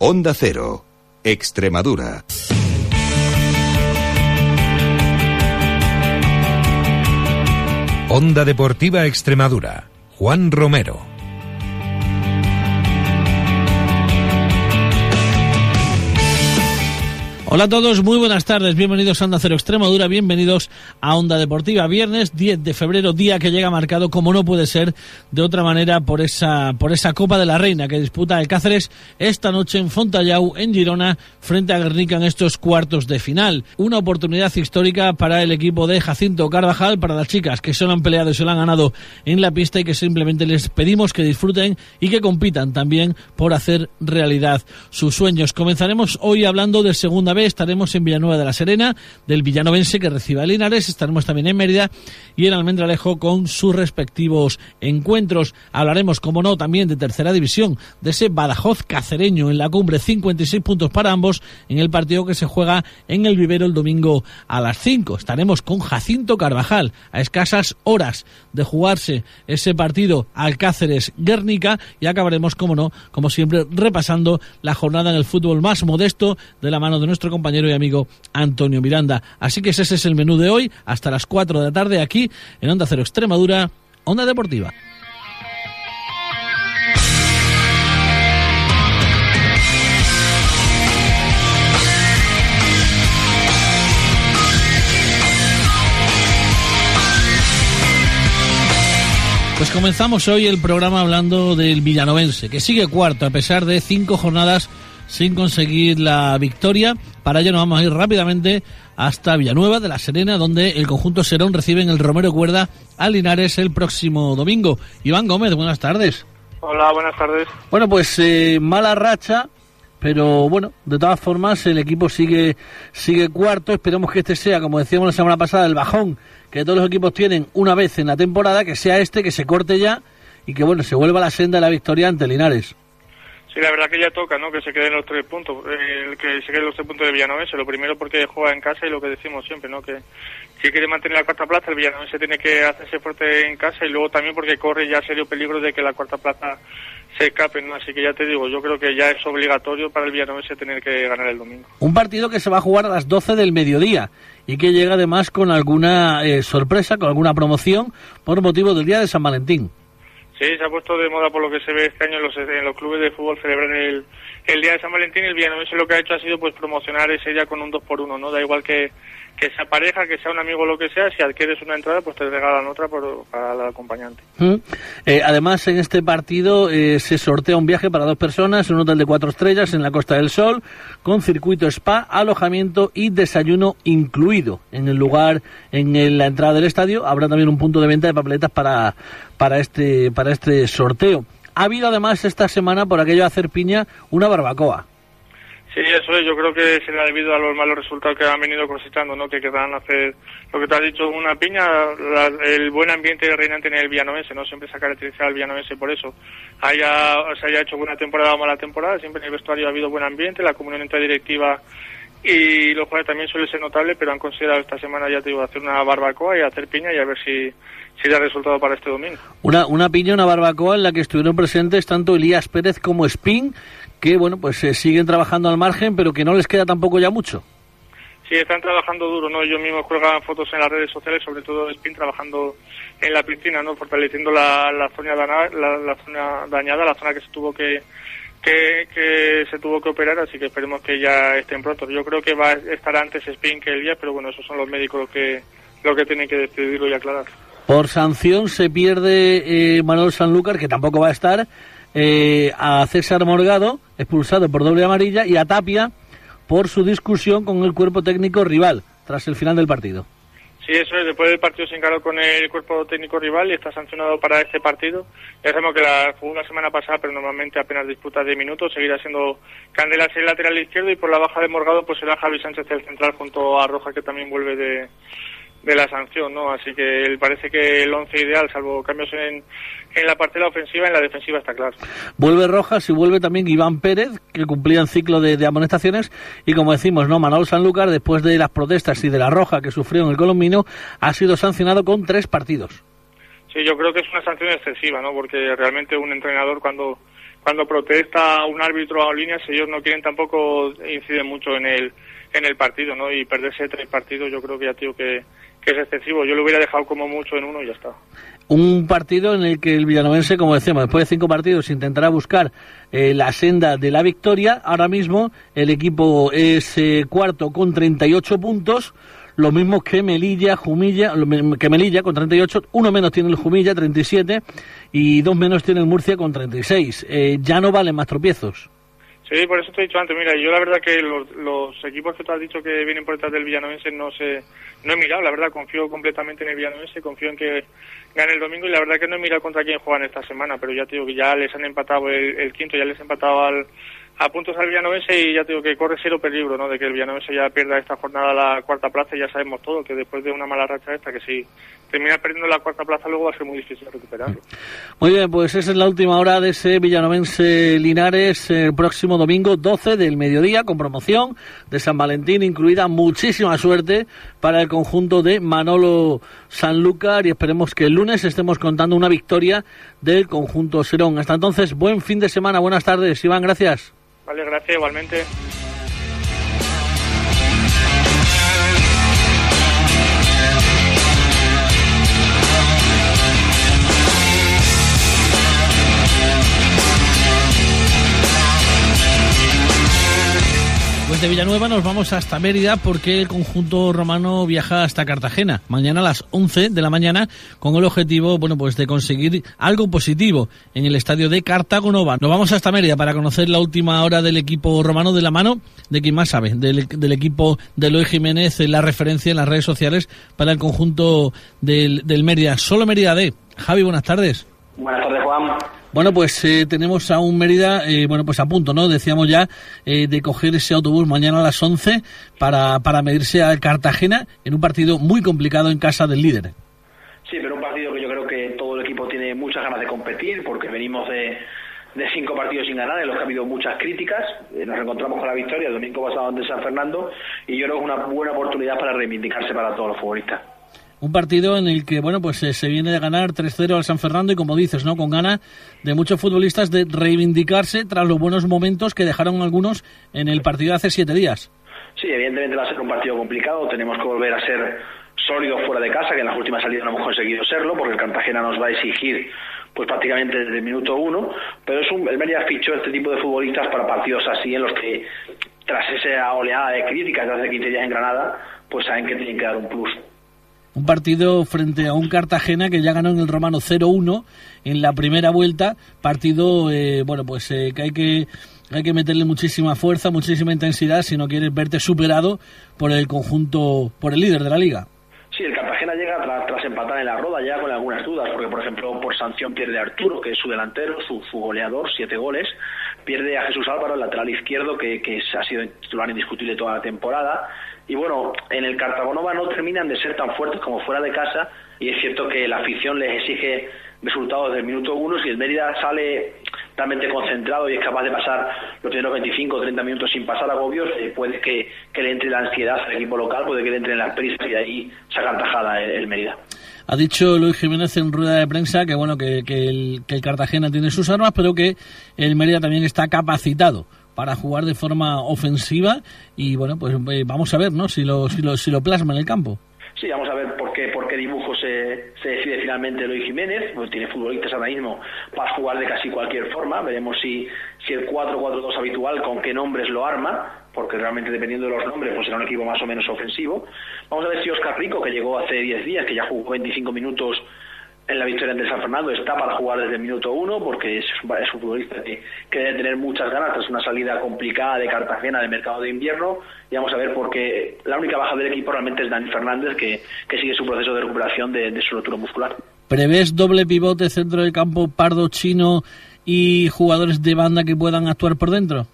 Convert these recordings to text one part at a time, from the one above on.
Onda Cero, Extremadura. Onda Deportiva Extremadura. Juan Romero. Hola a todos, muy buenas tardes, bienvenidos a Onda Cero Extremadura, bienvenidos a Onda Deportiva. Viernes 10 de febrero, día que llega marcado como no puede ser de otra manera por esa, por esa Copa de la Reina que disputa el Cáceres esta noche en Fontallau, en Girona, frente a Guernica en estos cuartos de final. Una oportunidad histórica para el equipo de Jacinto Carvajal, para las chicas que se lo han peleado y se lo han ganado en la pista y que simplemente les pedimos que disfruten y que compitan también por hacer realidad sus sueños. Comenzaremos hoy hablando de segunda estaremos en Villanueva de la Serena, del villanovense que recibe a Linares, estaremos también en Mérida y en Almendralejo con sus respectivos encuentros. Hablaremos, como no, también de tercera división, de ese Badajoz cacereño en la cumbre, 56 puntos para ambos en el partido que se juega en el vivero el domingo a las 5. Estaremos con Jacinto Carvajal a escasas horas de jugarse ese partido Alcáceres-Guernica y acabaremos, como no, como siempre, repasando la jornada en el fútbol más modesto de la mano de nuestro compañero y amigo Antonio Miranda. Así que ese es el menú de hoy, hasta las 4 de la tarde aquí en Onda Cero Extremadura, Onda Deportiva. Pues comenzamos hoy el programa hablando del villanovense, que sigue cuarto a pesar de cinco jornadas sin conseguir la victoria. Para ello nos vamos a ir rápidamente hasta Villanueva de la Serena, donde el conjunto Serón recibe en el Romero Cuerda a Linares el próximo domingo. Iván Gómez, buenas tardes. Hola, buenas tardes. Bueno, pues eh, mala racha, pero bueno, de todas formas el equipo sigue sigue cuarto. Esperemos que este sea, como decíamos la semana pasada, el bajón que todos los equipos tienen una vez en la temporada, que sea este, que se corte ya y que bueno, se vuelva a la senda de la victoria ante Linares. Sí, la verdad que ya toca, ¿no? Que se queden los tres puntos, eh, que se queden los tres puntos de Villanovense. Lo primero porque juega en casa y lo que decimos siempre, ¿no? Que si quiere mantener la cuarta plaza, el Villanovense tiene que hacerse fuerte en casa y luego también porque corre ya serio peligro de que la cuarta plaza se escape. Así que ya te digo, yo creo que ya es obligatorio para el Villanovense tener que ganar el domingo. Un partido que se va a jugar a las 12 del mediodía y que llega además con alguna eh, sorpresa, con alguna promoción por motivo del Día de San Valentín. Sí, se ha puesto de moda por lo que se ve este año en los, en los clubes de fútbol celebran el, el Día de San Valentín y el Villanovense lo que ha hecho ha sido pues promocionar ese día con un 2 por 1 ¿no? Da igual que, que sea pareja, que sea un amigo lo que sea, si adquieres una entrada pues te regalan otra por, para el acompañante. Eh, además en este partido eh, se sortea un viaje para dos personas en un hotel de cuatro estrellas en la Costa del Sol con circuito spa, alojamiento y desayuno incluido. En el lugar, en la entrada del estadio habrá también un punto de venta de papeletas para para este, para este sorteo. Ha habido además esta semana, por aquello de hacer piña, una barbacoa. Sí, eso es, yo creo que será debido a los malos resultados que han venido cosechando, ¿no? Que querrán hacer, lo que te has dicho, una piña, el buen ambiente reinante en el Villanovense, ¿no? Siempre se ha caracterizado el Villanovense por eso. Haya, se haya hecho buena temporada o mala temporada, siempre en el vestuario ha habido buen ambiente, la comunión entre directiva y los jugadores también suele ser notable, pero han considerado esta semana, ya te digo, hacer una barbacoa y hacer piña y a ver si, si da resultado para este domingo. Una, una piña, una barbacoa en la que estuvieron presentes tanto Elías Pérez como Spin, que bueno, pues eh, siguen trabajando al margen, pero que no les queda tampoco ya mucho. Sí, están trabajando duro, ¿no? Ellos mismos cuelgan fotos en las redes sociales, sobre todo Spin trabajando en la piscina, ¿no? Fortaleciendo la, la, zona, la, la zona dañada, la zona que se tuvo que que, se tuvo que operar, así que esperemos que ya estén pronto. Yo creo que va a estar antes Spin que el día, pero bueno, esos son los médicos que, lo que tienen que decidirlo y aclarar. Por sanción se pierde eh, Manuel Sanlúcar, que tampoco va a estar, eh, a César Morgado, expulsado por doble amarilla, y a Tapia por su discusión con el cuerpo técnico rival tras el final del partido. Sí, eso es. Después del partido se encargó con el cuerpo técnico rival y está sancionado para este partido. Ya sabemos que la jugó la semana pasada, pero normalmente apenas disputa de minutos. Seguirá siendo Candelas el lateral izquierdo y por la baja de Morgado pues será Javi Sánchez el central junto a Roja que también vuelve de, de la sanción, ¿no? Así que parece que el once ideal, salvo cambios en, en la parte de la ofensiva, en la defensiva está claro. Vuelve Rojas y vuelve también Iván Pérez, que cumplía un ciclo de, amonestaciones, y como decimos, ¿no? Manolo Sanlúcar, después de las protestas y de la roja que sufrió en el Colombino, ha sido sancionado con tres partidos. Sí, yo creo que es una sanción excesiva, ¿no? Porque realmente un entrenador cuando cuando protesta un árbitro a líneas, ellos no quieren tampoco inciden mucho en el en el partido, ¿no? Y perderse tres partidos, yo creo que ya tío que es excesivo. Yo lo hubiera dejado como mucho en uno y ya está. Un partido en el que el villanovense, como decíamos, después de cinco partidos intentará buscar eh, la senda de la victoria. Ahora mismo el equipo es eh, cuarto con 38 puntos lo mismo que Melilla, Jumilla, que Melilla con 38, uno menos tiene el Jumilla, 37, y dos menos tiene el Murcia con 36. Eh, ya no valen más tropiezos. Sí, por eso te he dicho antes, mira, yo la verdad que los, equipos que tú has dicho que vienen por detrás del Villanovense no sé, no he mirado, la verdad confío completamente en el Villanovense, confío en que gane el domingo y la verdad que no he mirado contra quién juegan esta semana, pero ya te digo que ya les han empatado el, el quinto, ya les han empatado al, a puntos al Villanovense y ya tengo que corre cero peligro, ¿no? De que el Villanovense ya pierda esta jornada la cuarta plaza y ya sabemos todo, que después de una mala racha esta, que si termina perdiendo la cuarta plaza luego va a ser muy difícil recuperarlo. Muy bien, pues esa es la última hora de ese Villanovense Linares el próximo domingo 12 del mediodía con promoción de San Valentín incluida. Muchísima suerte para el conjunto de Manolo Sanlúcar y esperemos que el lunes estemos contando una victoria del conjunto Serón. Hasta entonces, buen fin de semana, buenas tardes, Iván, gracias. Vale, gracias igualmente. Pues de Villanueva nos vamos hasta Mérida porque el conjunto romano viaja hasta Cartagena mañana a las 11 de la mañana con el objetivo, bueno, pues de conseguir algo positivo en el estadio de Cartagonova. Nos vamos hasta Mérida para conocer la última hora del equipo romano de la mano de quien más sabe, del, equipo de Eloy Jiménez, la referencia en las redes sociales para el conjunto del, del Mérida. Solo Mérida D. Javi, buenas tardes. Buenas tardes, Juan. Bueno, pues eh, tenemos a un Mérida, eh, bueno, pues a punto, ¿no? Decíamos ya eh, de coger ese autobús mañana a las 11 para, para medirse a Cartagena en un partido muy complicado en casa del líder. Sí, pero un partido que yo creo que todo el equipo tiene muchas ganas de competir porque venimos de, de cinco partidos sin ganar en los que ha habido muchas críticas. Nos encontramos con la victoria el domingo pasado ante San Fernando y yo creo que es una buena oportunidad para reivindicarse para todos los futbolistas. Un partido en el que, bueno, pues eh, se viene de ganar 3-0 al San Fernando y como dices, ¿no? Con gana de muchos futbolistas de reivindicarse tras los buenos momentos que dejaron algunos en el partido hace siete días. Sí, evidentemente va a ser un partido complicado. Tenemos que volver a ser sólidos fuera de casa, que en las últimas salidas no hemos conseguido serlo, porque el Cartagena nos va a exigir pues prácticamente desde el minuto uno, pero es un, el Mérida fichó este tipo de futbolistas para partidos así en los que tras esa oleada de críticas de hace 15 días en Granada, pues saben que tienen que dar un plus. Un partido frente a un Cartagena que ya ganó en el Romano 0-1 en la primera vuelta. Partido, eh, bueno, pues eh, que hay que hay que meterle muchísima fuerza, muchísima intensidad si no quieres verte superado por el conjunto, por el líder de la liga. Sí, el Cartagena llega tras, empatar en la roda ya con algunas dudas, porque por ejemplo por sanción pierde Arturo, que es su delantero, su, goleador, siete goles, pierde a Jesús Álvaro, el lateral izquierdo, que, que ha sido titular indiscutible toda la temporada, y bueno, en el Cartagonova no terminan de ser tan fuertes como fuera de casa y es cierto que la afición les exige resultados del minuto uno. Si el Mérida sale realmente concentrado y es capaz de pasar los primeros 25 o 30 minutos sin pasar agobios, eh, puede que, le entre la ansiedad al equipo local, puede que le entre en las prisas y de ahí sacan tajada el, Mérida. Ha dicho Luis Jiménez en rueda de prensa que bueno que, el, que el Cartagena tiene sus armas, pero que el Mérida también está capacitado para jugar de forma ofensiva y bueno, pues eh, vamos a ver, ¿no? Si lo, si lo, si lo plasma en el campo. Sí, vamos a ver por qué, por qué dibujo se, se decide finalmente Eloy Jiménez, pues tiene futbolistas ahora mismo para jugar de casi cualquier forma, veremos si, si el 4-4-2 habitual, con qué nombres lo arma, porque realmente dependiendo de los nombres, pues será un equipo más o menos ofensivo. Vamos a ver si Oscar Rico, que llegó hace 10 días, que ya jugó 25 minutos en la victoria ante San Fernando está para jugar desde el minuto uno porque es, un futbolista que, debe tener muchas ganas tras una salida complicada de Cartagena del mercado de invierno y vamos a ver porque la única baja del equipo realmente es Dani Fernández que, sigue su proceso de recuperación de, su rotura muscular. ¿Prevés doble pivote centro de campo Pardo Chino y jugadores de banda que puedan actuar por dentro?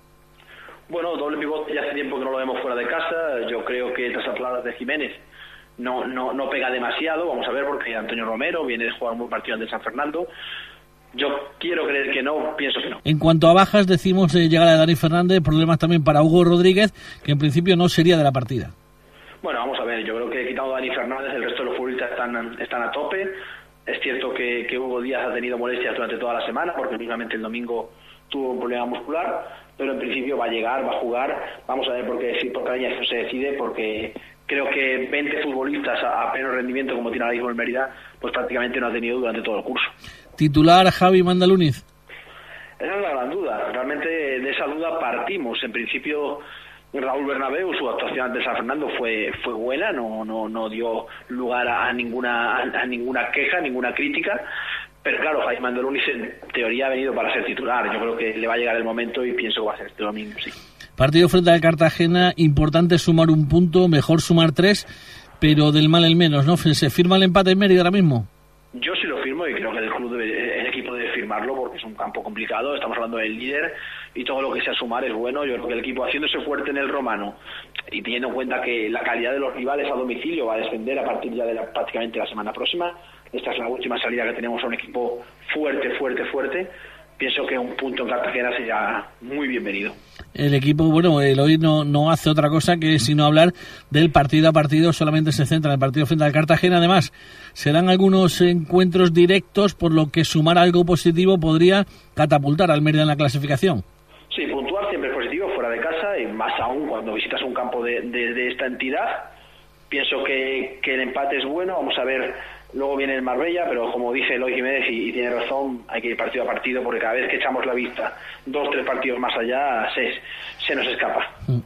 Bueno, doble pivote ya hace tiempo que no lo vemos fuera de casa. Yo creo que tras las palabras de Jiménez no, no, no pega demasiado, vamos a ver, porque Antonio Romero viene de jugar un buen partido ante San Fernando. Yo quiero creer que no, pienso que no. En cuanto a bajas, decimos eh, llegar a Dani Fernández, problemas también para Hugo Rodríguez, que en principio no sería de la partida. Bueno, vamos a ver, yo creo que quitado a Dani Fernández, el resto de los futbolistas están, están a tope. Es cierto que, que Hugo Díaz ha tenido molestias durante toda la semana, porque mismamente el domingo tuvo un problema muscular, pero en principio va a llegar, va a jugar. Vamos a ver por qué, decir, por qué se decide, porque creo que 20 futbolistas a, pleno rendimiento como tiene ahora mismo el Mérida, pues prácticamente no ha tenido durante todo el curso. Titular Javi Mandaluniz. Esa es la gran duda. Realmente de esa duda partimos. En principio Raúl Bernabéu, su actuación ante San Fernando fue fue buena, no no no dio lugar a, ninguna a, ninguna queja, ninguna crítica. Pero claro, Jaime Mandelunis en teoría ha venido para ser titular. Yo creo que le va a llegar el momento y pienso que va a ser este domingo, sí. Partido frente al Cartagena, importante sumar un punto, mejor sumar tres, pero del mal el menos, ¿no? ¿Se firma el empate en Mérida ahora mismo? Yo sí lo firmo y creo que el club debe, el equipo debe firmarlo porque es un campo complicado. Estamos hablando del líder y todo lo que sea sumar es bueno. Yo creo que el equipo haciéndose fuerte en el romano y teniendo en cuenta que la calidad de los rivales a domicilio va a descender a partir ya de la, prácticamente la semana próxima. Esta es la última salida que tenemos a un equipo fuerte, fuerte, fuerte pienso que un punto en Cartagena sería muy bienvenido. El equipo, bueno, el hoy no, no hace otra cosa que sino hablar del partido a partido, solamente se centra en el partido frente al Cartagena. Además, serán algunos encuentros directos, por lo que sumar algo positivo podría catapultar al Mérida en la clasificación. Sí, puntuar siempre es positivo fuera de casa y más aún cuando visitas un campo de, de, esta entidad. Pienso que, que el empate es bueno. Vamos a ver Luego viene el Marbella, pero como dice Eloy Jiménez y, tiene razón, hay que ir partido a partido porque cada vez que echamos la vista dos, tres partidos más allá, se, se nos escapa. Mm.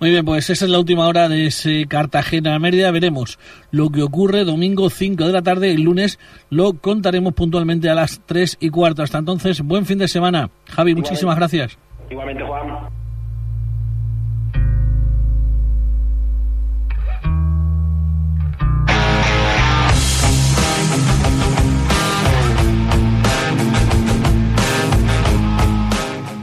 Muy bien, pues esa es la última hora de ese Cartagena-Mérida. Veremos lo que ocurre domingo 5 de la tarde. El lunes lo contaremos puntualmente a las 3 y cuarto. Hasta entonces, buen fin de semana. Javi, muchísimas gracias. Igualmente, Juan.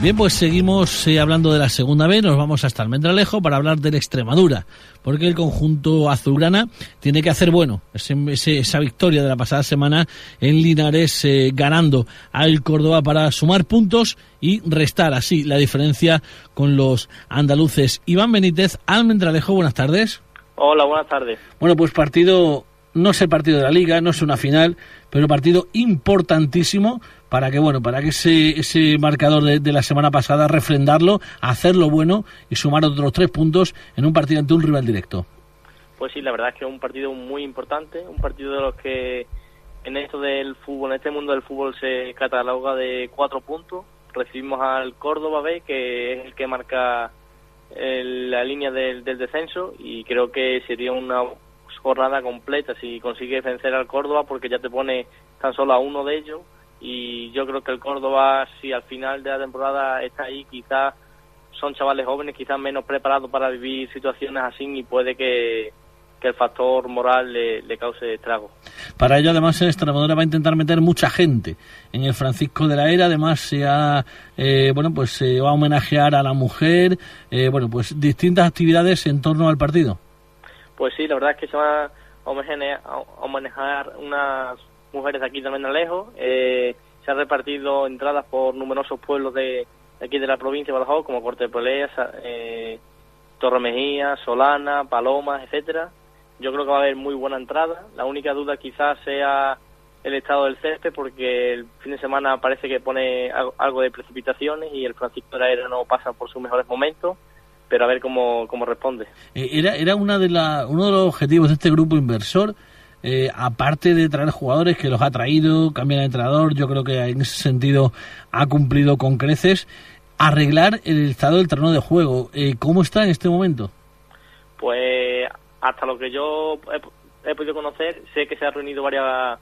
Bien, pues seguimos eh, hablando de la segunda vez, nos vamos hasta Almendralejo para hablar de la Extremadura, porque el conjunto azulgrana tiene que hacer bueno esa victoria de la pasada semana en Linares eh, ganando al Córdoba para sumar puntos y restar así la diferencia con los andaluces. Iván Benítez, Almendralejo, buenas tardes. Hola, buenas tardes. Bueno, pues partido, no es el partido de la liga, no es una final, pero partido importantísimo para que bueno para que ese, ese marcador de, la semana pasada refrendarlo, hacerlo bueno y sumar otros tres puntos en un partido ante un rival directo. Pues sí, la verdad es que es un partido muy importante, un partido de los que en esto del fútbol, en este mundo del fútbol se cataloga de cuatro puntos. Recibimos al Córdoba B, que es el que marca la línea del, del descenso y creo que sería una jornada completa si consigue vencer al Córdoba porque ya te pone tan solo a uno de ellos y yo creo que el Córdoba, si al final de la temporada está ahí, quizás son chavales jóvenes, quizás menos preparados para vivir situaciones así y puede que, el factor moral le, cause estrago. Para ello, además, el Extremadura va a intentar meter mucha gente en el Francisco de la Era. Además, se ha, eh, bueno, pues se va a homenajear a la mujer. Eh, bueno, pues distintas actividades en torno al partido. Pues sí, la verdad es que se va a homenajear unas mujeres de aquí también lejos. Eh, se han repartido entradas por numerosos pueblos de, aquí de la provincia de Badajoz, como Corte de Pelea, eh, Torre Mejía, Solana, Palomas, etcétera. Yo creo que va a haber muy buena entrada. La única duda quizás sea el estado del césped, porque el fin de semana parece que pone algo de precipitaciones y el Francisco de la Era no pasa por sus mejores momentos pero a ver cómo, cómo responde. Eh, era, era una de la, uno de los objetivos de este grupo inversor eh, aparte de traer jugadores que los ha traído, cambiar de entrenador, yo creo que en ese sentido ha cumplido con creces, arreglar el estado del terreno de juego. Eh, ¿Cómo está en este momento? Pues hasta lo que yo he, podido conocer, sé que se ha reunido varias,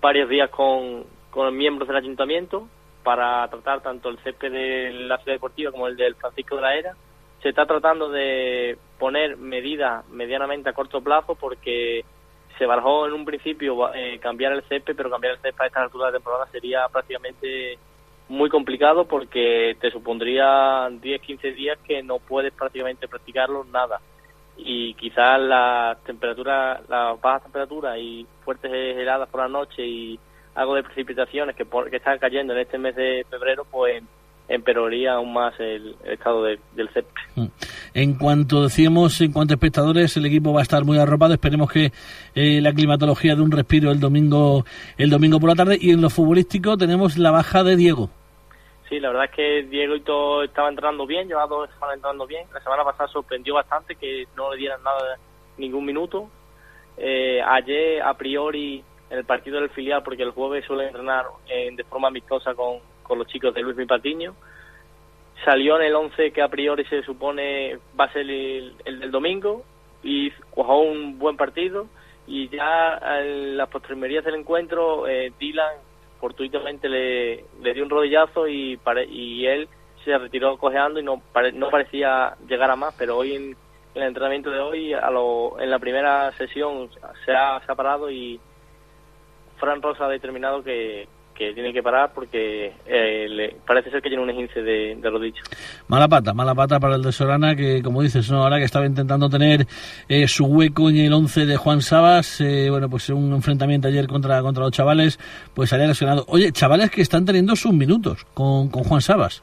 varios días con, con miembros del ayuntamiento para tratar tanto el césped de la ciudad deportiva como el del Francisco de la Era. Se está tratando de poner medidas medianamente a corto plazo porque se barajó en un principio eh, cambiar el césped, pero cambiar el césped a esta altura de temporada sería prácticamente muy complicado porque te supondría 10, 15 días que no puedes prácticamente practicarlo nada. Y quizás las temperaturas, las bajas temperaturas y fuertes heladas por la noche y algo de precipitaciones que, que están cayendo en este mes de febrero, pues empeoraría aún más el, estado del césped. Mm. En cuanto decíamos, en cuanto a espectadores, el equipo va a estar muy arropado. Esperemos que eh, la climatología de un respiro el domingo, el domingo por la tarde. Y en lo futbolístico tenemos la baja de Diego. Sí, la verdad es que Diego y todo estaba entrando bien, llevaba dos semanas entrando bien. La semana pasada sorprendió bastante que no le dieran nada, ningún minuto. Eh, ayer, a priori, en el partido del filial, porque el jueves suele entrenar eh, de forma amistosa con, con los chicos de Luis Mi Patiño, salió en el 11 que a priori se supone va a ser el, el del domingo y jugó un buen partido. Y ya en las postrimerías del encuentro eh, Dylan fortuitamente le, le dio un rodillazo y, pare, y él se retiró cojeando y no, pare, no parecía llegar a más, pero hoy en, en el entrenamiento de hoy, a lo, en la primera sesión se ha, se ha parado y Fran Rosa ha determinado que, que tiene que parar porque eh, le, parece ser que tiene un esguince de, de rodilla. Mala pata, mala pata para el de Solana, que como dices, ¿no? ahora que estaba intentando tener eh, su hueco en el 11 de Juan Sabas, eh, bueno, pues un enfrentamiento ayer contra, contra los chavales, pues salía lesionado. Oye, chavales que están teniendo sus minutos con, con Juan Sabas.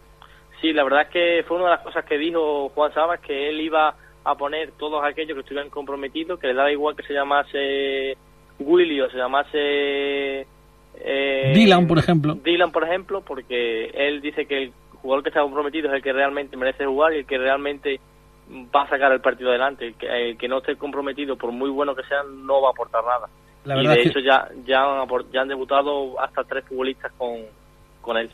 Sí, la verdad es que fue una de las cosas que dijo Juan Sabas, que él iba a poner todos aquellos que estuvieran comprometidos, que le daba igual que se llamase Willy o se llamase eh, Dylan, por ejemplo. Dylan, por ejemplo, porque él dice que el jugador que está comprometido es el que realmente merece jugar y el que realmente va a sacar el partido adelante. El que, el que no esté comprometido, por muy bueno que sea, no va a aportar nada. La y de hecho ya, ya, han, ya han debutado hasta tres futbolistas con, con él.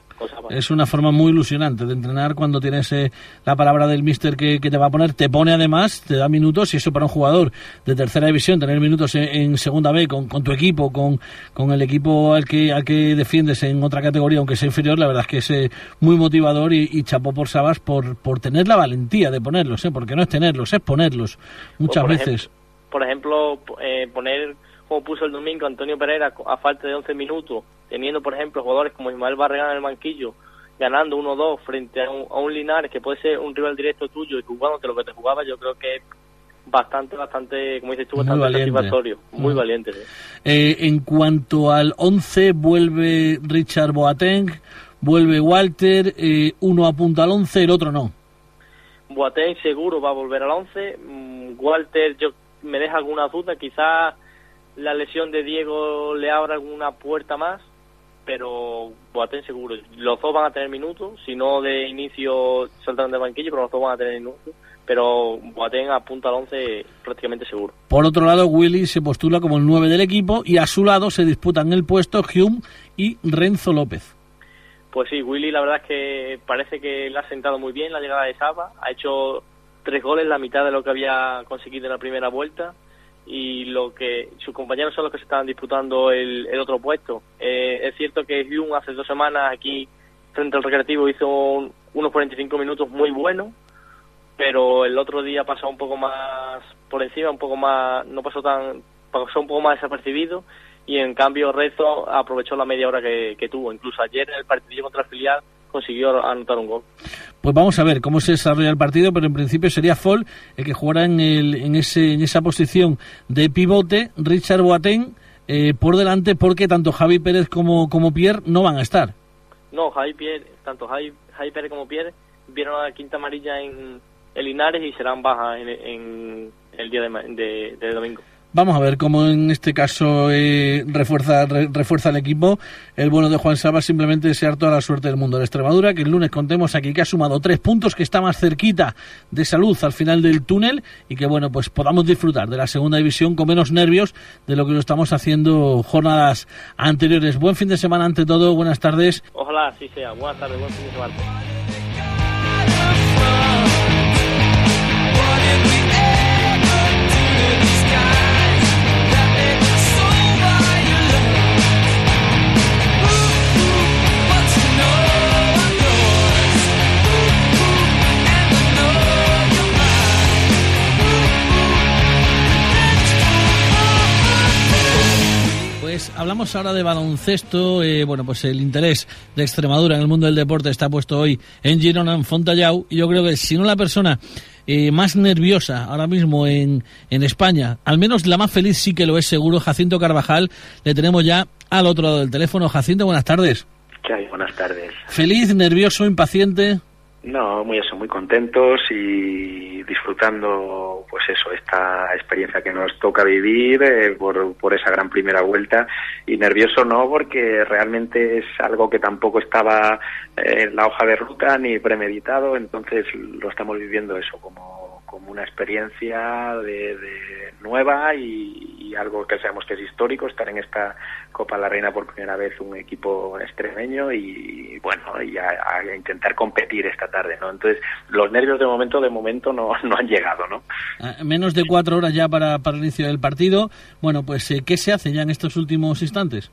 Es una forma muy ilusionante de entrenar cuando tienes eh, la palabra del mister que, que, te va a poner, te pone además, te da minutos y eso para un jugador de tercera división, tener minutos en, en segunda B con, con, tu equipo, con, con el equipo al que, al que defiendes en otra categoría, aunque sea inferior, la verdad es que es eh, muy motivador y, y, chapó por Sabas por, por tener la valentía de ponerlos, ¿eh? porque no es tenerlos, es ponerlos muchas por veces. Ejemplo, por ejemplo, eh, poner como puso el domingo Antonio Pereira a falta de 11 minutos, teniendo por ejemplo jugadores como Ismael Barragán en el banquillo, ganando 1-2 frente a un, a un, Linares que puede ser un rival directo tuyo y jugándote lo que te jugaba, yo creo que es bastante, bastante, como dices tú, bastante muy satisfactorio, muy Mm. valiente. Sí. Eh, en cuanto al 11, vuelve Richard Boateng, vuelve Walter, eh, uno apunta al 11, el otro no. Boateng seguro va a volver al 11, mm, Walter yo me deja alguna duda, quizás la lesión de Diego le abra alguna puerta más, pero Boateng seguro. Los dos van a tener minutos, si no de inicio saltan de banquillo, pero los dos van a tener minutos. Pero Boateng apunta al 11 prácticamente seguro. Por otro lado, Willy se postula como el 9 del equipo y a su lado se disputan el puesto Hume y Renzo López. Pues sí, Willy la verdad es que parece que le ha sentado muy bien la llegada de Saba. Ha hecho tres goles, la mitad de lo que había conseguido en la primera vuelta y lo que sus compañeros son los que se estaban disputando el, el otro puesto. Eh, es cierto que Hume hace dos semanas aquí frente al Recreativo hizo un, unos 45 minutos muy buenos, pero el otro día pasó un poco más por encima, un poco más, no pasó tan, pasó un poco más desapercibido y en cambio Rezo aprovechó la media hora que, tuvo. Incluso ayer en el partido contra el filial consiguió anotar un gol. Pues vamos a ver cómo se desarrolla el partido, pero en principio sería Fall el que jugara en, el, en, ese, en esa posición de pivote, Richard Boateng eh, por delante, porque tanto Javi Pérez como, como Pierre no van a estar. No, Javi Pierre, tanto Javi, Javi Pérez como Pierre vieron la quinta amarilla en el Linares y serán bajas en, en, el día de, de, de domingo. Vamos a ver cómo en este caso eh, refuerza, re, refuerza el equipo. El bueno de Juan Sabas simplemente desear toda la suerte del mundo de Extremadura, que el lunes contemos aquí que ha sumado tres puntos, que está más cerquita de salud al final del túnel y que bueno, pues podamos disfrutar de la segunda división con menos nervios de lo que lo estamos haciendo jornadas anteriores. Buen fin de semana ante todo, buenas tardes. Ojalá así sea. Buenas tardes, buen fin de semana. Pues hablamos ahora de baloncesto. Eh, bueno, pues el interés de Extremadura en el mundo del deporte está puesto hoy en Girona, en Fontallau. Y yo creo que si no la persona eh, más nerviosa ahora mismo en, en España, al menos la más feliz sí que lo es seguro, Jacinto Carvajal, le tenemos ya al otro lado del teléfono. Jacinto, buenas tardes. ¿Qué hay? Buenas tardes. ¿Feliz, nervioso, impaciente? No, muy eso, muy contentos y disfrutando, pues eso, esta experiencia que nos toca vivir eh, por, por esa gran primera vuelta. Y nervioso no, porque realmente es algo que tampoco estaba en la hoja de ruta ni premeditado, entonces lo estamos viviendo eso como, como una experiencia de, de nueva y, algo que sabemos que es histórico, estar en esta Copa la Reina por primera vez un equipo extremeño y bueno, y a, intentar competir esta tarde, ¿no? Entonces, los nervios de momento, de momento no, no han llegado, ¿no? A menos de cuatro horas ya para, para el inicio del partido. Bueno, pues, eh, ¿qué se hace ya en estos últimos instantes?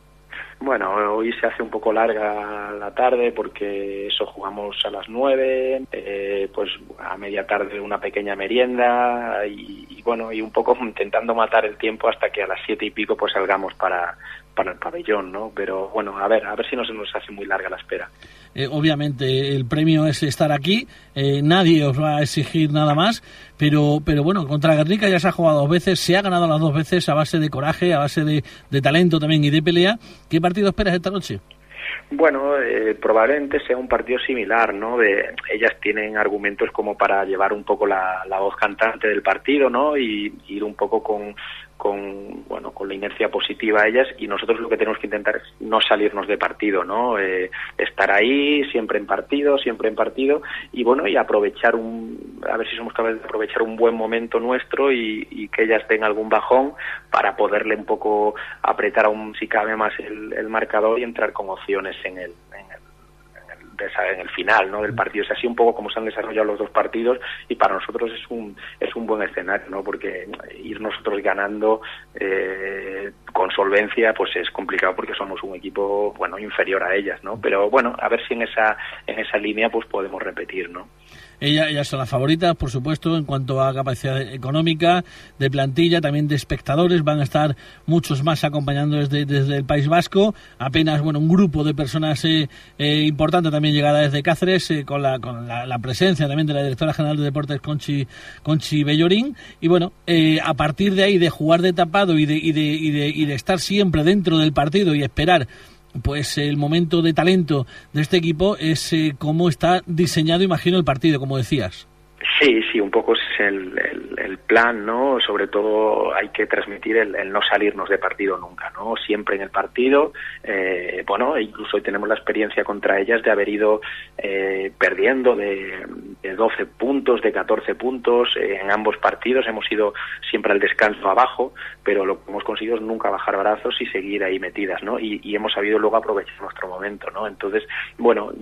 Bueno, hoy se hace un poco larga la tarde porque eso jugamos a las nueve, eh, pues a media tarde una pequeña merienda y, y, bueno, y un poco intentando matar el tiempo hasta que a las siete y pico pues salgamos para, para el pabellón, ¿no? Pero bueno, a ver, a ver si no se nos hace muy larga la espera. Eh, obviamente el premio es estar aquí, eh, nadie os va a exigir nada más, pero, pero bueno, contra Guernica ya se ha jugado dos veces, se ha ganado las dos veces a base de coraje, a base de, de talento también y de pelea. ¿Qué partido esperas esta noche? Bueno, eh, probablemente sea un partido similar, ¿no? De, ellas tienen argumentos como para llevar un poco la, la voz cantante del partido, ¿no? Y ir un poco con, con bueno con la inercia positiva a ellas y nosotros lo que tenemos que intentar es no salirnos de partido no eh, estar ahí siempre en partido siempre en partido y bueno y aprovechar un a ver si somos capaces de aprovechar un buen momento nuestro y, que ellas tengan algún bajón para poderle un poco apretar aún si cabe más el, marcador y entrar con opciones en el en el final ¿no? del partido. Es así un poco como se han desarrollado los dos partidos y para nosotros es un, es un buen escenario, ¿no? porque ir nosotros ganando eh, con solvencia pues es complicado porque somos un equipo bueno inferior a ellas, ¿no? pero bueno, a ver si en esa, en esa línea pues podemos repetir. ¿no? Ellas, ellas son las favoritas, por supuesto, en cuanto a capacidad económica, de plantilla, también de espectadores. Van a estar muchos más acompañando desde, desde el País Vasco. Apenas, bueno, un grupo de personas eh, eh, importante también llegada desde Cáceres, eh, con, la, con la, la, presencia también de la directora general de deportes, Conchi, Conchi Bellorín. Y bueno, eh, a partir de ahí, de jugar de tapado y de, y de, y de, y de estar siempre dentro del partido y esperar pues el momento de talento de este equipo es eh, cómo está diseñado, imagino, el partido, como decías. Sí, sí, un poco es el, el, el, plan, ¿no? Sobre todo hay que transmitir el, el, no salirnos de partido nunca, Siempre en el partido, eh, bueno, incluso hoy tenemos la experiencia contra ellas de haber ido eh, perdiendo de, de 12 puntos, de 14 puntos eh, en ambos partidos, hemos ido siempre al descanso abajo, pero lo que hemos conseguido es nunca bajar brazos y seguir ahí metidas, ¿no? Y, y hemos sabido luego aprovechar nuestro momento, ¿no? Entonces, bueno,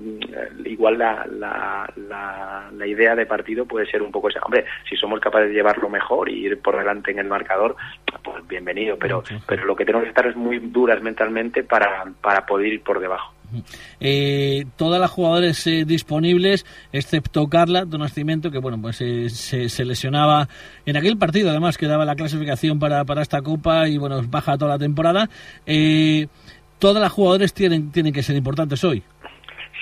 igual la, la, la, la idea de partido puede ser un poco esa. Hombre, si somos capaces de llevarlo mejor y ir por delante en el marcador, pues bienvenido. Pero, sí, pero lo que tenemos que estar es muy duras mentalmente para, para poder ir por debajo. Eh, todas las jugadoras eh, disponibles, excepto Carla Donacimiento, que bueno, pues eh, se, se, lesionaba en aquel partido, además que daba la clasificación para, para esta copa y bueno, baja toda la temporada. Eh, todas las jugadoras tienen, tienen que ser importantes hoy.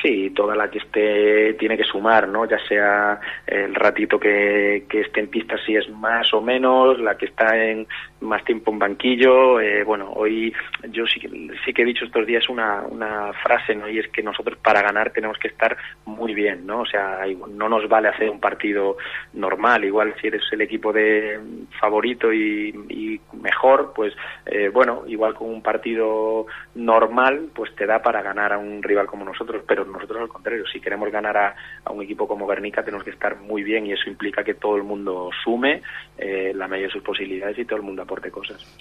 Sí, toda la que esté tiene que sumar, ¿no? Ya sea el ratito que, que esté en pista si es más o menos, la que está en más tiempo en banquillo. Eh, bueno, hoy yo sí, sí que he dicho estos días una, una frase, ¿no? Y es que nosotros para ganar tenemos que estar muy bien, ¿no? O sea, no nos vale hacer un partido normal. Igual si eres el equipo de favorito y, y mejor, pues eh, bueno, igual con un partido normal, pues te da para ganar a un rival como nosotros, pero nosotros al contrario, si queremos ganar a, a, un equipo como Guernica tenemos que estar muy bien y eso implica que todo el mundo sume eh, la medida de sus posibilidades y todo el mundo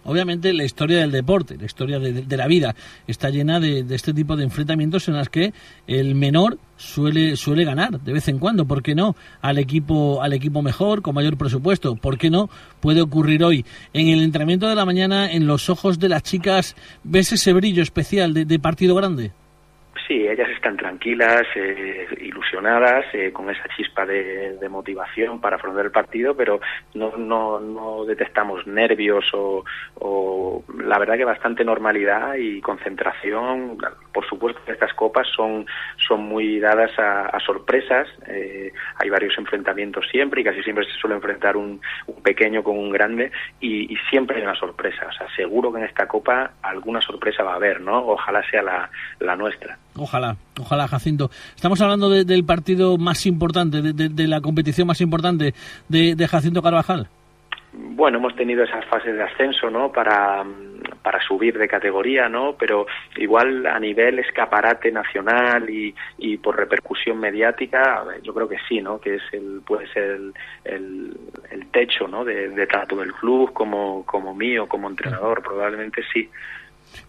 Obviamente la historia del deporte, la historia de, de, la vida está llena de, de, este tipo de enfrentamientos en las que el menor suele suele ganar de vez en cuando, ¿por qué no? Al equipo al equipo mejor con mayor presupuesto, ¿por qué no? Puede ocurrir hoy. En el entrenamiento de la mañana en los ojos de las chicas ves ese brillo especial de, de partido grande. Sí, ellas están tranquilas, eh, ilusionadas, eh, con esa chispa de, motivación para afrontar el partido, pero no, no, no detectamos nervios o, o, la verdad que bastante normalidad y concentración. Por supuesto que estas copas son, son muy dadas a, sorpresas, eh, hay varios enfrentamientos siempre y casi siempre se suele enfrentar un, pequeño con un grande y, siempre hay una sorpresa. O sea, seguro que en esta copa alguna sorpresa va a haber, ¿no? Ojalá sea la nuestra. Ojalá, ojalá, Jacinto. Estamos hablando del partido más importante, de, la competición más importante de Jacinto Carvajal bueno, hemos tenido esas fases de ascenso, ¿no? Para, para subir de categoría, ¿no? Pero igual a nivel escaparate nacional y, y por repercusión mediática, yo creo que sí, ¿no? Que es el, puede ser el, el, techo, ¿no? De, de tanto del club como, como mío, como entrenador, probablemente sí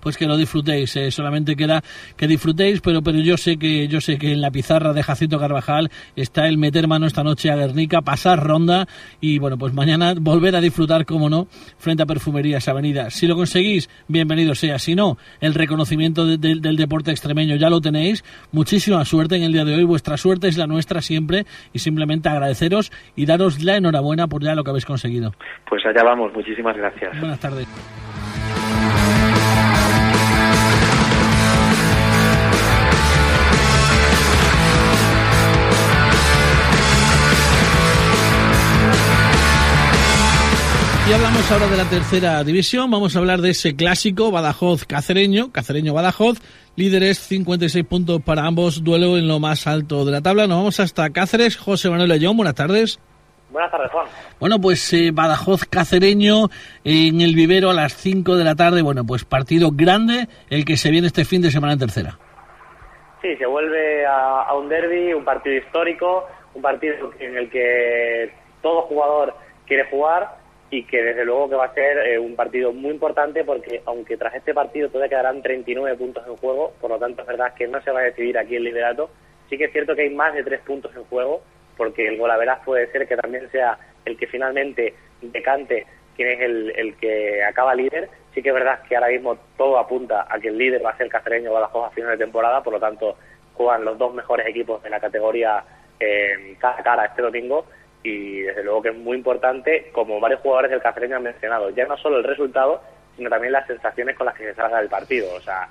pues que lo disfrutéis. Eh, solamente queda que disfrutéis, pero pero yo sé que yo sé que en la pizarra de Jacinto Carvajal está el meter mano esta noche a Guernica, pasar ronda y bueno, pues mañana volver a disfrutar, como no, frente a Perfumerías Avenida. Si lo conseguís, bienvenido sea. Si no, el reconocimiento del deporte extremeño ya lo tenéis. Muchísima suerte en el día de hoy. Vuestra suerte es la nuestra siempre y simplemente agradeceros y daros la enhorabuena por ya lo que habéis conseguido. Pues allá vamos. Muchísimas gracias. Buenas tardes. Y hablamos ahora de la tercera división. Vamos a hablar de ese clásico Badajoz-Cacereño, Cacereño-Badajoz. Líderes, 56 puntos para ambos, duelo en lo más alto de la tabla. Nos vamos hasta Cáceres. José Manuel Ayón, buenas tardes. Buenas tardes, Juan. Bueno, pues eh, Badajoz Cacereño en el vivero a las 5 de la tarde. Bueno, pues partido grande el que se viene este fin de semana en tercera. Sí, se vuelve a, a un derby, un partido histórico, un partido en el que todo jugador quiere jugar y que desde luego que va a ser eh, un partido muy importante porque aunque tras este partido todavía quedarán 39 puntos en juego, por lo tanto es verdad que no se va a decidir aquí el liderato, sí que es cierto que hay más de tres puntos en juego porque el golaveraz puede ser que también sea el que finalmente decante quién es el, el que acaba líder. Sí que es verdad que ahora mismo todo apunta a que el líder va a ser el cacereño Badajoz a final de temporada, por lo tanto juegan los dos mejores equipos de la categoría eh, cara a cara este domingo y desde luego que es muy importante, como varios jugadores del Cacereño han mencionado, ya no solo el resultado, sino también las sensaciones con las que se salga del partido. O sea,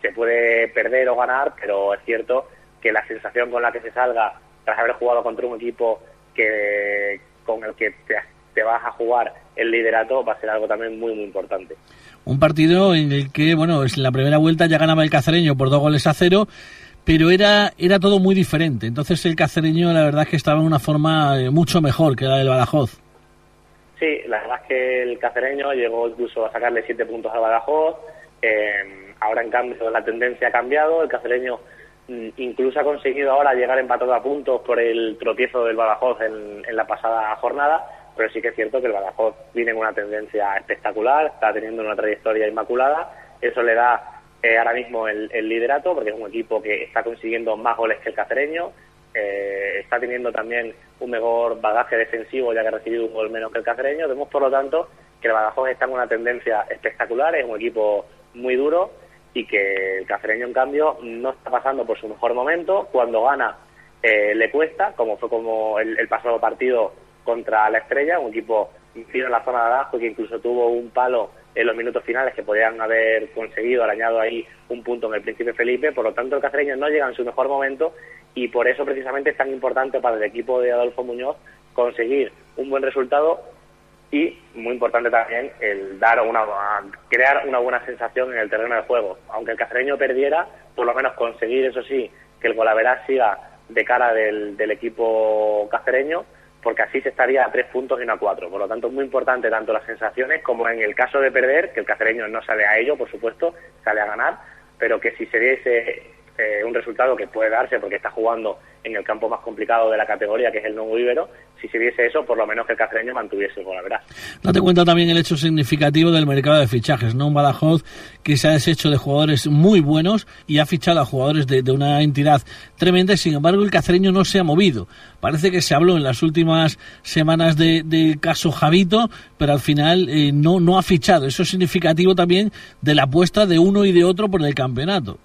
se puede perder o ganar, pero es cierto que la sensación con la que se salga tras haber jugado contra un equipo que con el que te, te vas a jugar el liderato va a ser algo también muy muy importante. Un partido en el que, bueno, en la primera vuelta ya ganaba el Cacereño por dos goles a cero pero era, era todo muy diferente. Entonces el cacereño la verdad es que estaba en una forma eh, mucho mejor que la del Badajoz. Sí, la verdad es que el cacereño llegó incluso a sacarle siete puntos al Badajoz. Eh, ahora en cambio la tendencia ha cambiado. El cacereño mm, incluso ha conseguido ahora llegar empatado a puntos por el tropiezo del Badajoz en, en la pasada jornada. Pero sí que es cierto que el Badajoz viene en una tendencia espectacular, está teniendo una trayectoria inmaculada. Eso le da eh, ahora mismo el, liderato, porque es un equipo que está consiguiendo más goles que el cacereño, eh, está teniendo también un mejor bagaje defensivo, ya que ha recibido un gol menos que el cacereño. Vemos, por lo tanto, que el Badajoz está en una tendencia espectacular, es un equipo muy duro y que el cacereño, en cambio, no está pasando por su mejor momento. Cuando gana, eh, le cuesta, como fue como el, pasado partido contra la Estrella, un equipo en la zona de abajo y que incluso tuvo un palo en los minutos finales que podían haber conseguido, arañado ahí un punto en el Príncipe Felipe. Por lo tanto, el cacereño no llega en su mejor momento y por eso precisamente es tan importante para el equipo de Adolfo Muñoz conseguir un buen resultado y muy importante también el dar una crear una buena sensación en el terreno de juego. Aunque el cacereño perdiera, por lo menos conseguir eso sí que el golaveraz siga de cara del, del equipo cacereño porque así se estaría a tres puntos y no a cuatro. Por lo tanto, es muy importante tanto las sensaciones como en el caso de perder, que el cacereño no sale a ello, por supuesto, sale a ganar, pero que si se diese eh, un resultado que puede darse porque está jugando en el campo más complicado de la categoría, que es el nuevo Ibero, si se viese eso, por lo menos que el cacereño mantuviese el gol, la verdad. Date cuenta también el hecho significativo del mercado de fichajes, ¿no? Un Badajoz que se ha deshecho de jugadores muy buenos y ha fichado a jugadores de, una entidad tremenda, sin embargo el cacereño no se ha movido. Parece que se habló en las últimas semanas del de caso Javito, pero al final eh, no, no ha fichado. Eso es significativo también de la apuesta de uno y de otro por el campeonato.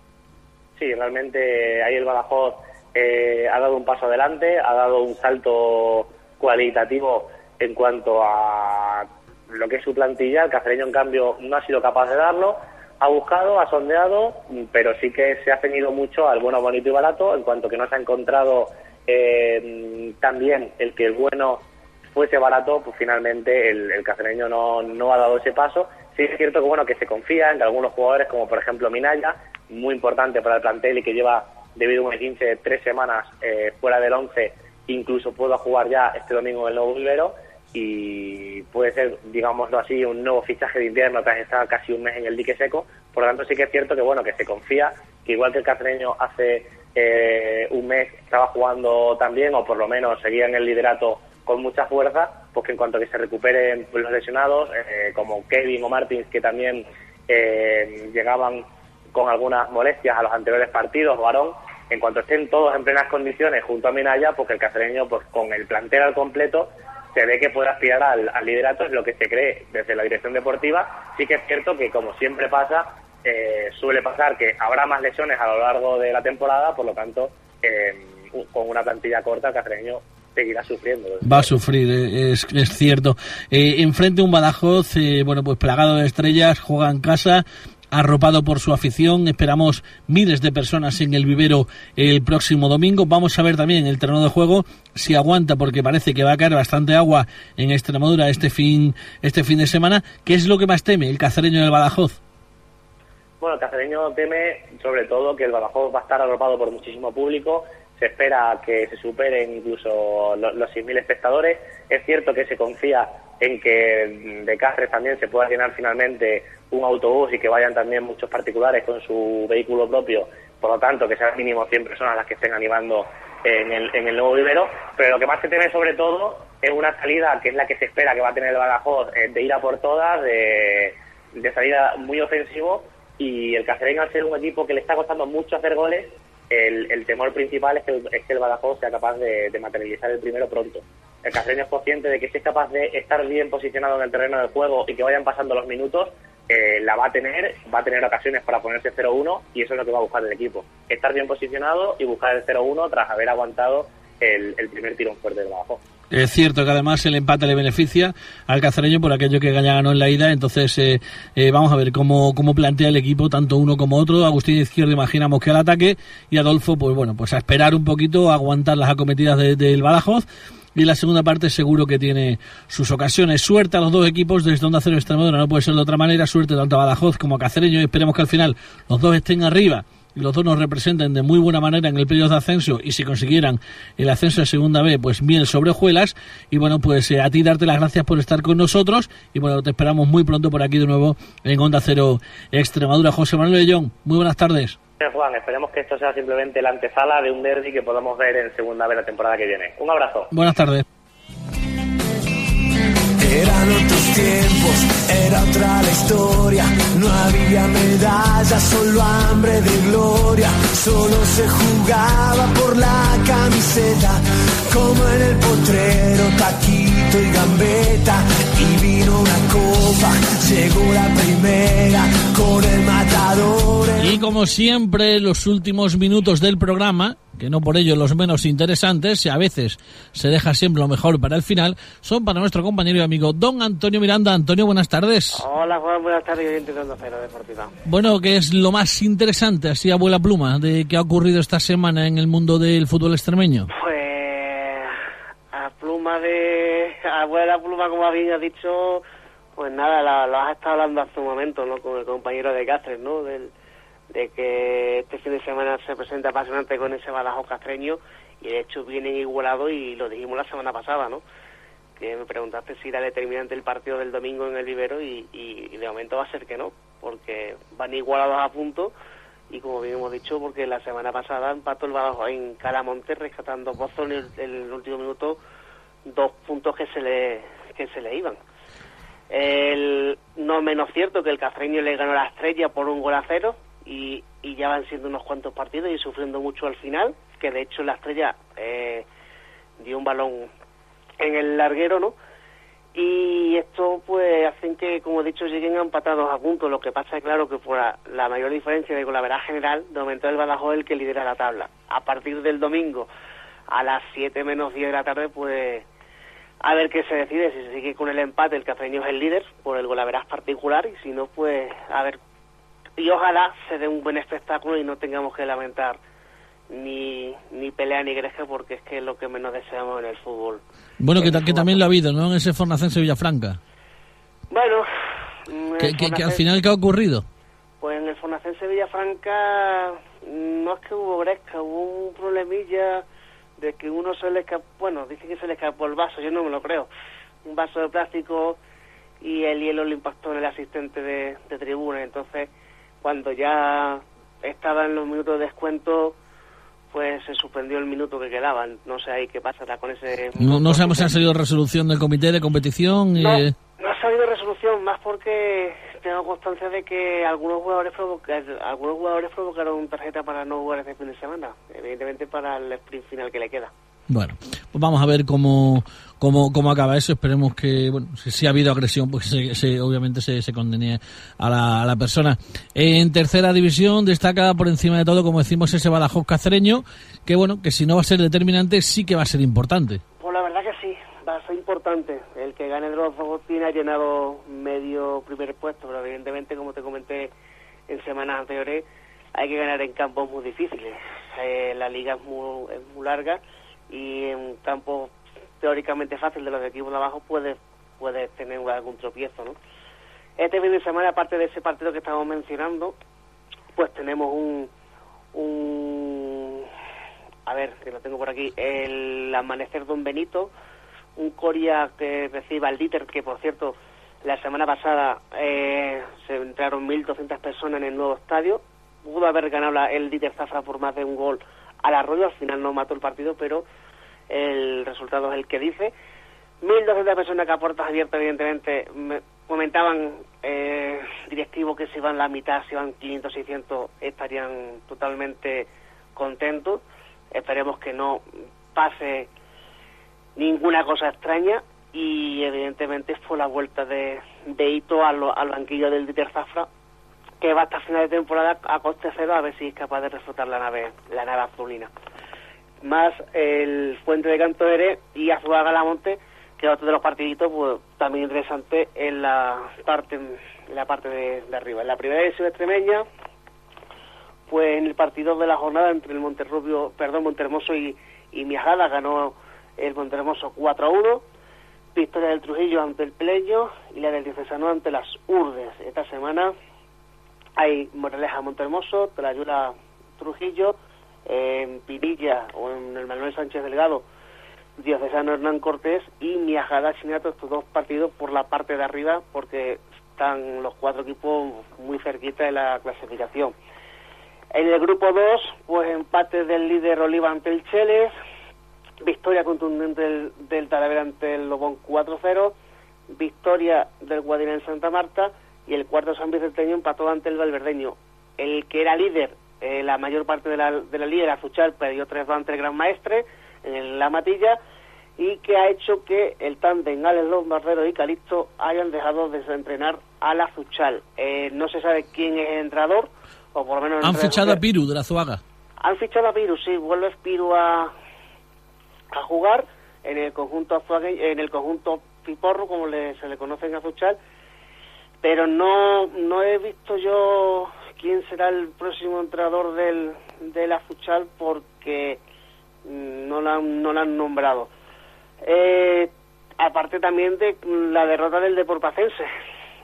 Sí, realmente ahí el Badajoz eh, ha dado un paso adelante, ha dado un salto cualitativo en cuanto a lo que es su plantilla. El cacereño, en cambio, no ha sido capaz de darlo. Ha buscado, ha sondeado, pero sí que se ha ceñido mucho al bueno, bonito y barato, en cuanto que no se ha encontrado eh, también el que el bueno fuese barato, pues finalmente el, el cacereño no, no ha dado ese paso. Sí es cierto que bueno que se confía en que algunos jugadores, como por ejemplo Minaya, muy importante para el plantel y que lleva debido a un 15 tres semanas eh, fuera del 11, incluso pueda jugar ya este domingo en el Nuevo Vivero y puede ser, digámoslo así, un nuevo fichaje de invierno tras estar casi un mes en el dique seco. Por lo tanto, sí que es cierto que bueno que se confía que igual que el cacereño hace eh, un mes estaba jugando también, o por lo menos seguía en el liderato con mucha fuerza, pues que en cuanto que se recuperen los lesionados, eh, como Kevin o Martins, que también eh, llegaban con algunas molestias a los anteriores partidos, Varón, en cuanto estén todos en plenas condiciones junto a Minaya, porque el cacereño, pues con el plantel al completo, se ve que puede aspirar al, liderato, es lo que se cree desde la dirección deportiva. Sí que es cierto que, como siempre pasa, eh, suele pasar que habrá más lesiones a lo largo de la temporada, por lo tanto, eh, con una plantilla corta, el cacereño seguirá sufriendo. Va a sufrir, eh, es, es cierto. Eh, enfrente un Badajoz, bueno, pues plagado de estrellas, juega en casa, arropado por su afición. Esperamos miles de personas en el vivero el próximo domingo. Vamos a ver también el terreno de juego si aguanta, porque parece que va a caer bastante agua en Extremadura este fin, este fin de semana. ¿Qué es lo que más teme el cacereño del Badajoz? Bueno, el cacereño teme sobre todo que el Badajoz va a estar arropado por muchísimo público. Se espera que se superen incluso los, los 6.000 espectadores. Es cierto que se confía en que de Cáceres también se pueda llenar finalmente un autobús y que vayan también muchos particulares con su vehículo propio, por lo tanto que sean mínimo 100 personas las que estén animando en el, en el nuevo vivero, pero lo que más se teme sobre todo es una salida que es la que se espera que va a tener el Badajoz, eh, de ir a por todas, de, salida muy ofensivo y el Cacereño al ser un equipo que le está costando mucho hacer goles, el, temor principal es que, el, es que el Badajoz sea capaz de, de materializar el primero pronto el cacereño es consciente de que si es capaz de estar bien posicionado en el terreno del juego y que vayan pasando los minutos, eh, la va a tener, va a tener ocasiones para ponerse 0-1 y eso es lo que va a buscar el equipo. Estar bien posicionado y buscar el 0-1 tras haber aguantado el, primer tirón fuerte del bajo. Es cierto que además el empate le beneficia al cacereño por aquello que ganó en la ida, entonces eh, eh, vamos a ver cómo, cómo plantea el equipo tanto uno como otro. Agustín Izquierdo imaginamos que al ataque y Adolfo, pues bueno, pues a esperar un poquito, aguantar las acometidas del Badajoz y la segunda parte seguro que tiene sus ocasiones. Suerte a los dos equipos desde Onda Cero Extremadura, no puede ser de otra manera. Suerte tanto a Badajoz como a Cacereño y esperemos que al final los dos estén arriba y los dos nos representen de muy buena manera en el periodo de ascenso y si consiguieran el ascenso de segunda B, pues bien sobre hojuelas. Y bueno, pues eh, a ti darte las gracias por estar con nosotros y bueno, te esperamos muy pronto por aquí de nuevo en Onda Cero Extremadura. José Manuel León, muy buenas tardes. Juan, esperemos que esto sea simplemente la antesala de un derby que podamos ver en segunda vez la temporada que viene. Un abrazo. Buenas tardes. Era otra la historia. No había medallas, solo hambre de gloria. Solo se jugaba por la camiseta, como en el potrero, taquito y gambeta. Una copa, llegó la primera con el matador. Y como siempre, los últimos minutos del programa que no por ello los menos interesantes, y a veces se deja siempre lo mejor para el final, son para nuestro compañero y amigo don Antonio Miranda. Antonio, buenas tardes. Hola Juan, buenas tardes, Cero Deportiva. Bueno, ¿qué es lo más interesante, así abuela pluma, de qué ha ocurrido esta semana en el mundo del fútbol extremeño? Pues a pluma de... abuela pluma, como había dicho, pues nada, lo has estado hablando hace un momento, ¿no? Con el compañero de Cáceres, ¿no? De que este fin de semana se presenta apasionante con ese balajo castreño y de hecho vienen igualados y lo dijimos la semana pasada, ¿no? Que me preguntaste si era determinante el partido del domingo en el Vivero y, y, de momento va a ser que no, porque van igualados a punto y como bien hemos dicho, porque la semana pasada empató el Badajoz en Calamonte rescatando Pozo en el, último minuto dos puntos que se le, que se le iban. El, no menos cierto que el castreño le ganó la estrella por un gol a cero, y, ya van siendo unos cuantos partidos y sufriendo mucho al final, que de hecho la estrella eh, dio un balón en el larguero, ¿no? Y esto pues hacen que, como he dicho, lleguen empatados a punto. Lo que pasa es claro que por la, mayor diferencia de con la verdad general, de momento el Badajoz que lidera la tabla. A partir del domingo a las 7 menos 10 de la tarde, pues a ver qué se decide. Si se sigue con el empate, el cafeño es el líder por el golaveraz particular y si no, pues a ver y ojalá se dé un buen espectáculo y no tengamos que lamentar ni, ni pelea ni greje porque es que es lo que menos deseamos en el fútbol. Bueno, que, que también lo ha habido, ¿no? En ese Fornacense Villafranca. Bueno... Que, al final, ¿qué ha ocurrido? Pues en el Placense Villafranca no es que hubo gresca, hubo un problemilla de que uno se le escapó, bueno, dice que se le escapó el vaso, yo no me lo creo, un vaso de plástico y el hielo le impactó en el asistente de, de tribuna, entonces cuando ya estaba en los minutos de descuento, pues se suspendió el minuto que quedaba, no sé ahí qué pasará con ese... No, no sabemos si ha salido resolución del comité de competición. No, eh, no ha salido resolución, más porque tengo constancia de que algunos jugadores algunos jugadores provocaron tarjeta para no jugar este fin de semana, evidentemente para el sprint final que le queda. Bueno, pues vamos a ver cómo, cómo, cómo acaba eso. Esperemos que, bueno, si, si ha habido agresión, pues se, se- obviamente se, se condene a la, a la persona. En tercera división destaca por encima de todo, como decimos, ese Badajoz cacereño, que bueno, que si no va a ser determinante, sí que va a ser importante. Pues la verdad que sí, va a ser importante. El que gane de los tiene ha llenado medio primer puesto, pero evidentemente, como te comenté en semanas anteriores, hay que ganar en campos muy difíciles. Eh, la liga es muy, es muy larga y en un campo teóricamente fácil de los equipos de abajo puedes, puedes tener algún tropiezo, ¿no? Este fin de semana, aparte de ese partido que estamos mencionando, pues tenemos un, un a ver, que lo tengo por aquí, el amanecer Don Benito, un Coria que recibe al Dieter, que por cierto, la semana pasada eh, se entraron 1.200 personas en el nuevo estadio, pudo haber ganado el Dieter Zafra por más de un gol al arroyo, al final no mató el partido, pero el resultado es el que dice. 1.200 personas que a puertas abiertas, evidentemente, me comentaban eh, directivos que si van la mitad, si van 500, 600, estarían totalmente contentos. Esperemos que no pase ninguna cosa extraña y evidentemente fue la vuelta de, de Hito al, al banquillo del Dieter Zafra que va hasta final de temporada a coste cero a ver si es capaz de reflotar la nave la nave azulina. Más el Fuente de Cantore y Azuaga Lamonte que otro de los partiditos pues, también interesante en la parte en la parte de, de arriba. En la primera división extremeña pues en el partido de la jornada entre el Monterrubio, perdón, Montermoso y, y Miajada ganó el Montermoso 4 a 1, victoria del Trujillo ante el Pleño y la del Diocesano ante las Urdes. Esta semana hay Moraleja Montermoso, Trayula Trujillo, en Pinilla o en el Manuel Sánchez Delgado, Diocesano Hernán Cortés y Miajada Chinato, estos dos partidos por la parte de arriba porque están los cuatro equipos muy cerquita de la clasificación. En el grupo 2, pues empate del líder Oliva ante el Cheles, victoria contundente del, del Talavera ante el Lobón 4-0, victoria del Guadina en Santa Marta y el cuarto San Vicenteño empató ante el Valverdeño. El que era líder, eh, la mayor parte de la, de la liga, Azuchal, perdió 3 ante el Gran Maestre en el- la Matilla y que ha hecho que el tándem Alex Lombardero y Calixto hayan dejado de entrenar al Azuchal. Eh, no se sabe quién es el entrenador, o por lo menos... Han fichado a Piru de la Zuaga. han fichado a Piru, sí, vuelve Piru a, a jugar en el conjunto azuague- en el conjunto Piporro, como le- se le conoce en Azuchal, pero no no he visto yo quién será el próximo entrenador del, del Azuchal porque mm, no la, no la han nombrado. Eh, aparte también de la derrota del Deporpacense,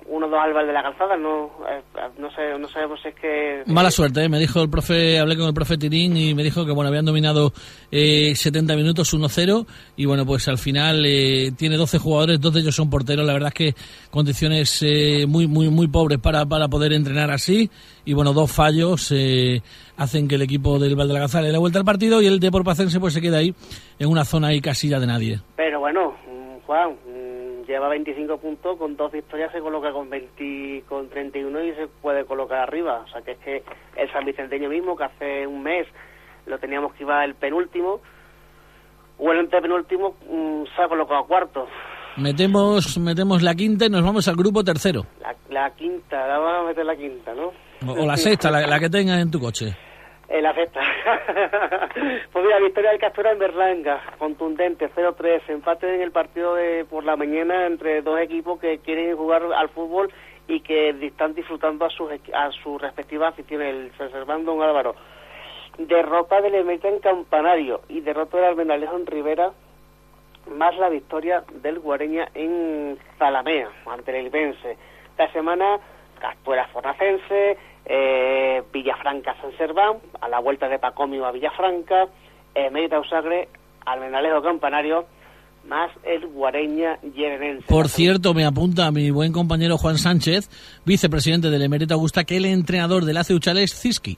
1-2 al Val de la Calzada, no, eh, no, sé, no sabemos si es que... Mala suerte, ¿eh? me dijo el profe, hablé con el profe Tirín y me dijo que bueno, habían dominado eh, 70 minutos 1-0 y bueno, pues al final eh, tiene 12 jugadores, dos de ellos son porteros, la verdad es que condiciones eh, muy muy muy pobres para, para poder entrenar así y bueno, dos fallos eh, hacen que el equipo del Valdelagazar le dé la vuelta al partido y el Deporpacense pues se queda ahí en una zona ahí casilla de nadie. Pero bueno, Juan, lleva 25 puntos, con dos victorias se coloca con 20, con 31 y se puede colocar arriba. O sea que es que el San Vicenteño mismo, que hace un mes lo teníamos que iba el penúltimo, o el antepenúltimo, mm, se ha colocado cuarto. Metemos, metemos la quinta y nos vamos al grupo tercero. La, la quinta, la vamos a meter la quinta, ¿no? O, o la sexta, la, la que tengas en tu coche. En la sexta. pues mira, victoria del Castura en Berlanga, contundente, 0-3, empate en el partido de por la mañana entre dos equipos que quieren jugar al fútbol y que están disfrutando a sus, a sus respectivas aficiones, el Reservando Don Álvaro. Derrota del Emeta en Campanario y derrota del Almenalejo en Rivera, más la victoria del Guareña en Zalamea, ante el Elbense. La semana Castuera Fornacense, eh, Villafranca San Serván, a la vuelta de Pacomio a Villafranca, Mérida Usagre, Almenalejo Campanario, más el Guareña Yerenense. Por cierto, me apunta mi buen compañero Juan Sánchez, vicepresidente del Emerita Augusta, que el entrenador del AC Uchal es Ziski.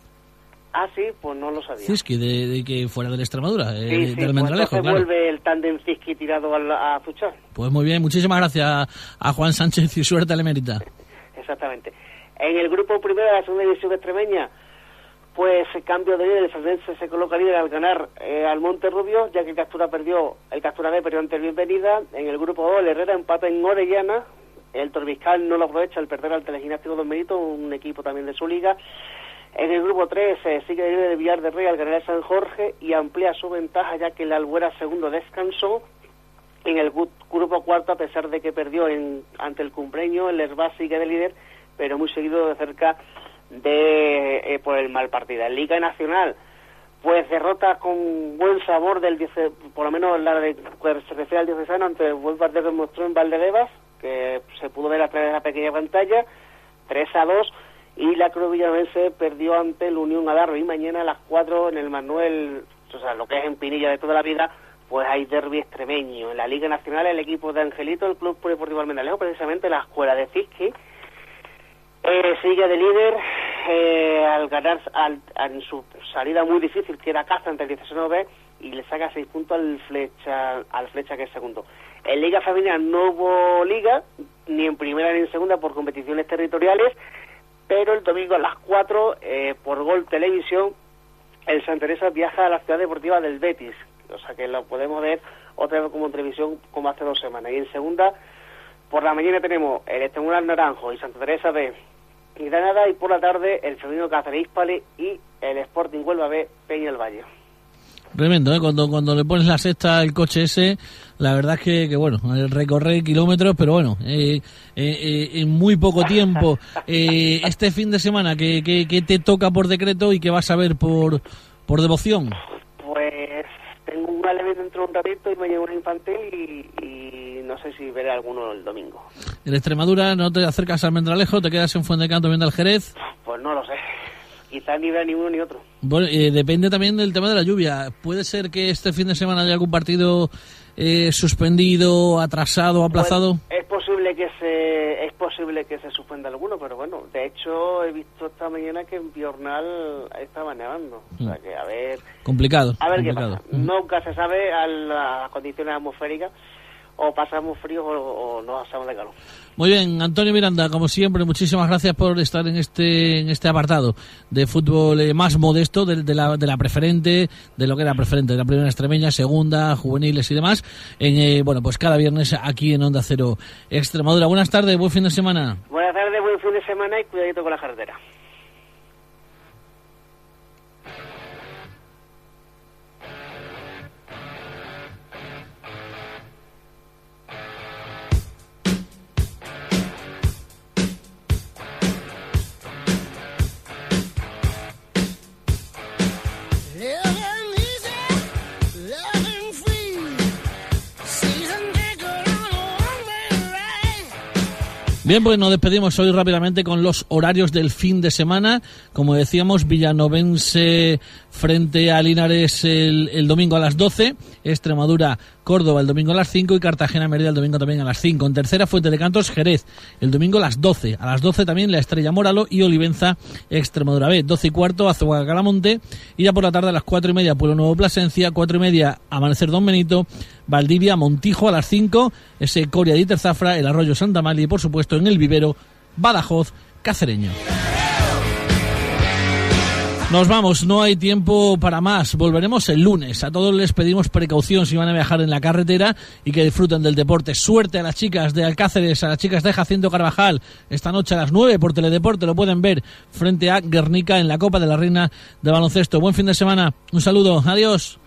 Ah, sí, pues no lo sabía. Ziski, de, de que fuera de la Extremadura, eh, Sí, del pues Almendralejo, entonces claro. vuelve el tándem Ziski tirado al- a Fuchal. Pues muy bien, muchísimas gracias a Juan Sánchez y suerte al Emerita. Exactamente. En el grupo primero de la segunda división extremeña, pues el cambio de líder, el Saldense se coloca líder al ganar eh, al Monte Rubio, ya que el Captura perdió, el Captura B perdió ante el Bienvenida. En el grupo 2, el Herrera empata en Orellana. El Torbiscal no lo aprovecha al perder al Telegimnástico Don Benito, un equipo también de su liga. En el grupo 3 eh, sigue líder de Villar de Rey al ganar el San Jorge y amplía su ventaja ya que el Albuera segundo descansó. En el grupo cuarto, a pesar de que perdió en, ante el cumpleaños, el Herbás sigue de líder, pero muy seguido de cerca de eh, por el mal partido. En Liga Nacional, pues derrota con buen sabor del diece- por lo menos la de se refiere al diocesano ante el buen partido que mostró en Valdebebas, que se pudo ver a través de la pequeña pantalla, 3 a 2, y la Cruz Villanovense perdió ante el Unión Adarro, y mañana a las 4 en el Manuel, o sea, lo que es en Pinilla de toda la vida, pues hay derbi extremeño. En la Liga Nacional, el equipo de Angelito, el Club Polideportivo Almendralejo, precisamente la escuela de Cisqui, eh, sigue de líder eh, al ganar al, en su salida muy difícil que era Caza ante el 19 y le saca seis puntos al flecha al flecha que es segundo. En Liga Familiar no hubo liga ni en primera ni en segunda por competiciones territoriales pero el domingo a las 4 eh, por Gol Televisión el Santa Teresa viaja a la ciudad deportiva del Betis. O sea que lo podemos ver otra vez como en televisión como hace dos semanas. Y en segunda por la mañana tenemos el Estimular Naranjo y Santa Teresa B y Granada y por la tarde el Femenino Cáceres Hispale y el Sporting Huelva B Peña el Valle. Tremendo, ¿eh? Cuando, cuando le pones la sexta al coche ese, la verdad es que, que bueno, recorrer kilómetros, pero bueno, eh, eh, eh, en muy poco tiempo. Eh, este fin de semana, ¿qué, qué, qué te toca por decreto y qué vas a ver por, por devoción? Pues tengo un evento dentro de un ratito y me llevo un infantil y, y no sé si veré alguno el domingo. En Extremadura no te acercas al Mendralejo, te quedas en Fuentecanto viendo al Jerez. Pues no lo sé. Quizás ni vea ni uno ni otro. Bueno, eh, depende también del tema de la lluvia. Puede ser que este fin de semana haya algún partido eh, suspendido, atrasado, aplazado. Pues, es posible que se es posible que se suspenda alguno, pero bueno, de hecho he visto esta mañana que en Piornal estaba nevando. O sea que a ver complicado. A ver complicado. qué pasa. Nunca se sabe a las condiciones atmosféricas o pasamos frío o, o no pasamos de calor. Muy bien, Antonio Miranda, como siempre, muchísimas gracias por estar en este en este apartado de fútbol eh, más modesto, de, de la, de la preferente, de lo que era preferente, de la primera extremeña, segunda, juveniles y demás. En, eh, bueno, pues cada viernes aquí en Onda Cero Extremadura. Buenas tardes, buen fin de semana. Buenas tardes, buen fin de semana y cuidadito con la carretera. Bien, pues nos despedimos hoy rápidamente con los horarios del fin de semana. Como decíamos, Villanovense frente a Linares el, el domingo a las 12, Extremadura, Córdoba el domingo a las 5 y Cartagena Mérida el domingo también a las 5. En tercera, Fuente de Cantos, Jerez el domingo a las 12. A las 12 también la Estrella Moralo y Olivenza, Extremadura B. 12 y cuarto, Azuaga Calamonte y ya por la tarde a las 4 y media, Pueblo Nuevo Plasencia, 4 y media, Amanecer Don Benito, Valdivia, Montijo a las 5, ese Coria de Iterzafra, el Arroyo Santa María y por supuesto en el Vivero, Badajoz, Cacereño. Nos vamos, no hay tiempo para más. Volveremos el lunes. A todos les pedimos precaución si van a viajar en la carretera y que disfruten del deporte. Suerte a las chicas de Alcáceres, a las chicas de Jacinto Carvajal. Esta noche a las 9 por Teledeporte lo pueden ver frente a Guernica en la Copa de la Reina de Baloncesto. Buen fin de semana. Un saludo. Adiós.